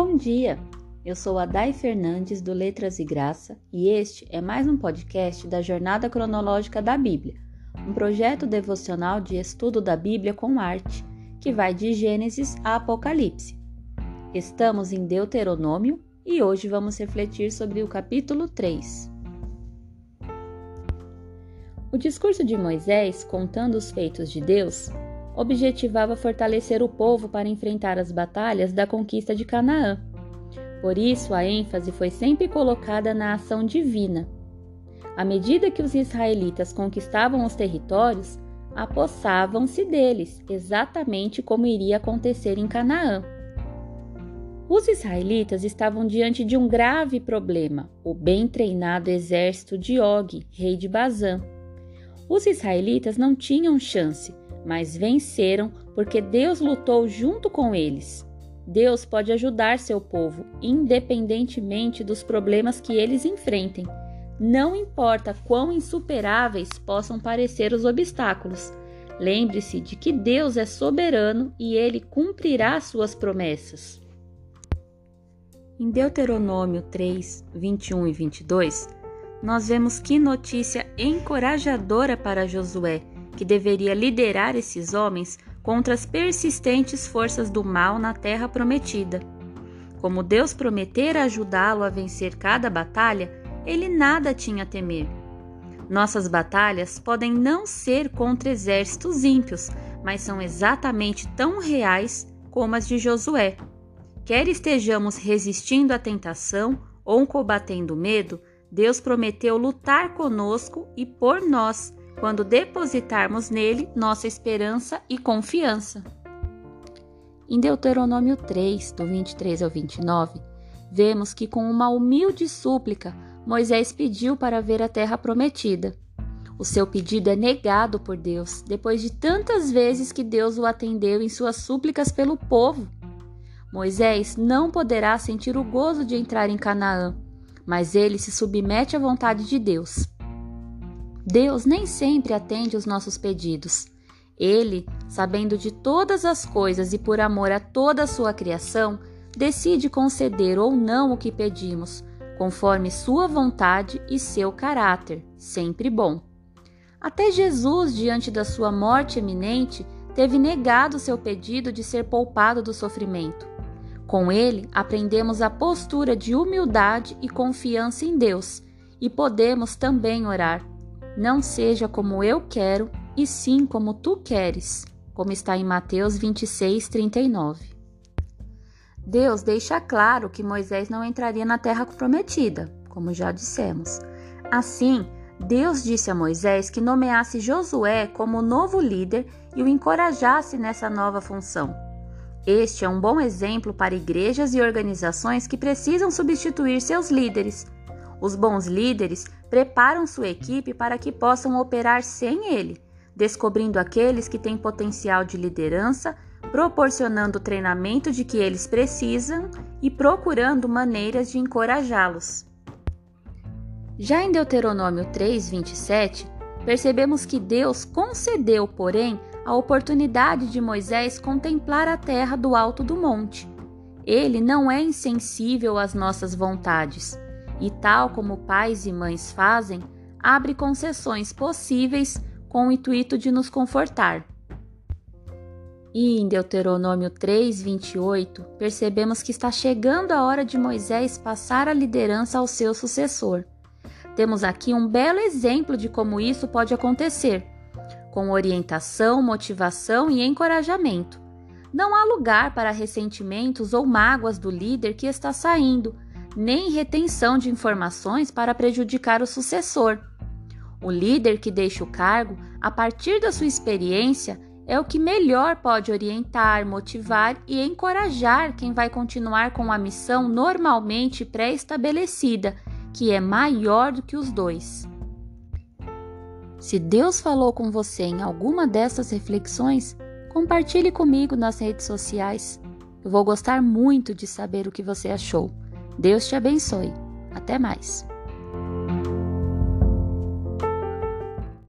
Bom dia! Eu sou a Dai Fernandes do Letras e Graça e este é mais um podcast da Jornada Cronológica da Bíblia, um projeto devocional de estudo da Bíblia com arte que vai de Gênesis a Apocalipse. Estamos em Deuteronômio e hoje vamos refletir sobre o capítulo 3. O discurso de Moisés, contando os feitos de Deus, objetivava fortalecer o povo para enfrentar as batalhas da conquista de Canaã. Por isso, a ênfase foi sempre colocada na ação divina. À medida que os israelitas conquistavam os territórios, apossavam-se deles, exatamente como iria acontecer em Canaã. Os israelitas estavam diante de um grave problema: o bem treinado exército de Og, rei de Bazã. Os israelitas não tinham chance, mas venceram porque Deus lutou junto com eles. Deus pode ajudar seu povo, independentemente dos problemas que eles enfrentem. Não importa quão insuperáveis possam parecer os obstáculos. Lembre-se de que Deus é soberano e ele cumprirá suas promessas. Em Deuteronômio 3, 21 e 22, nós vemos que notícia encorajadora para Josué que deveria liderar esses homens contra as persistentes forças do mal na terra prometida. Como Deus prometera ajudá-lo a vencer cada batalha, ele nada tinha a temer. Nossas batalhas podem não ser contra exércitos ímpios, mas são exatamente tão reais como as de Josué. Quer estejamos resistindo à tentação ou combatendo o medo, Deus prometeu lutar conosco e por nós quando depositarmos nele nossa esperança e confiança. Em Deuteronômio 3, do 23 ao 29, vemos que com uma humilde súplica Moisés pediu para ver a terra prometida. O seu pedido é negado por Deus, depois de tantas vezes que Deus o atendeu em suas súplicas pelo povo. Moisés não poderá sentir o gozo de entrar em Canaã, mas ele se submete à vontade de Deus. Deus nem sempre atende os nossos pedidos. Ele, sabendo de todas as coisas e por amor a toda a sua criação, decide conceder ou não o que pedimos, conforme sua vontade e seu caráter, sempre bom. Até Jesus, diante da sua morte eminente, teve negado seu pedido de ser poupado do sofrimento. Com ele, aprendemos a postura de humildade e confiança em Deus, e podemos também orar não seja como eu quero, e sim como tu queres, como está em Mateus 26, 39. Deus deixa claro que Moisés não entraria na terra prometida, como já dissemos. Assim, Deus disse a Moisés que nomeasse Josué como novo líder e o encorajasse nessa nova função. Este é um bom exemplo para igrejas e organizações que precisam substituir seus líderes. Os bons líderes preparam sua equipe para que possam operar sem ele, descobrindo aqueles que têm potencial de liderança, proporcionando o treinamento de que eles precisam e procurando maneiras de encorajá-los. Já em Deuteronômio 3, 27, percebemos que Deus concedeu, porém, a oportunidade de Moisés contemplar a terra do alto do monte. Ele não é insensível às nossas vontades e, tal como pais e mães fazem, abre concessões possíveis com o intuito de nos confortar. E em Deuteronômio 3, 28, percebemos que está chegando a hora de Moisés passar a liderança ao seu sucessor. Temos aqui um belo exemplo de como isso pode acontecer, com orientação, motivação e encorajamento. Não há lugar para ressentimentos ou mágoas do líder que está saindo nem retenção de informações para prejudicar o sucessor. O líder que deixa o cargo, a partir da sua experiência, é o que melhor pode orientar, motivar e encorajar quem vai continuar com a missão normalmente pré-estabelecida, que é maior do que os dois. Se Deus falou com você em alguma dessas reflexões, compartilhe comigo nas redes sociais. Eu vou gostar muito de saber o que você achou. Deus te abençoe. Até mais.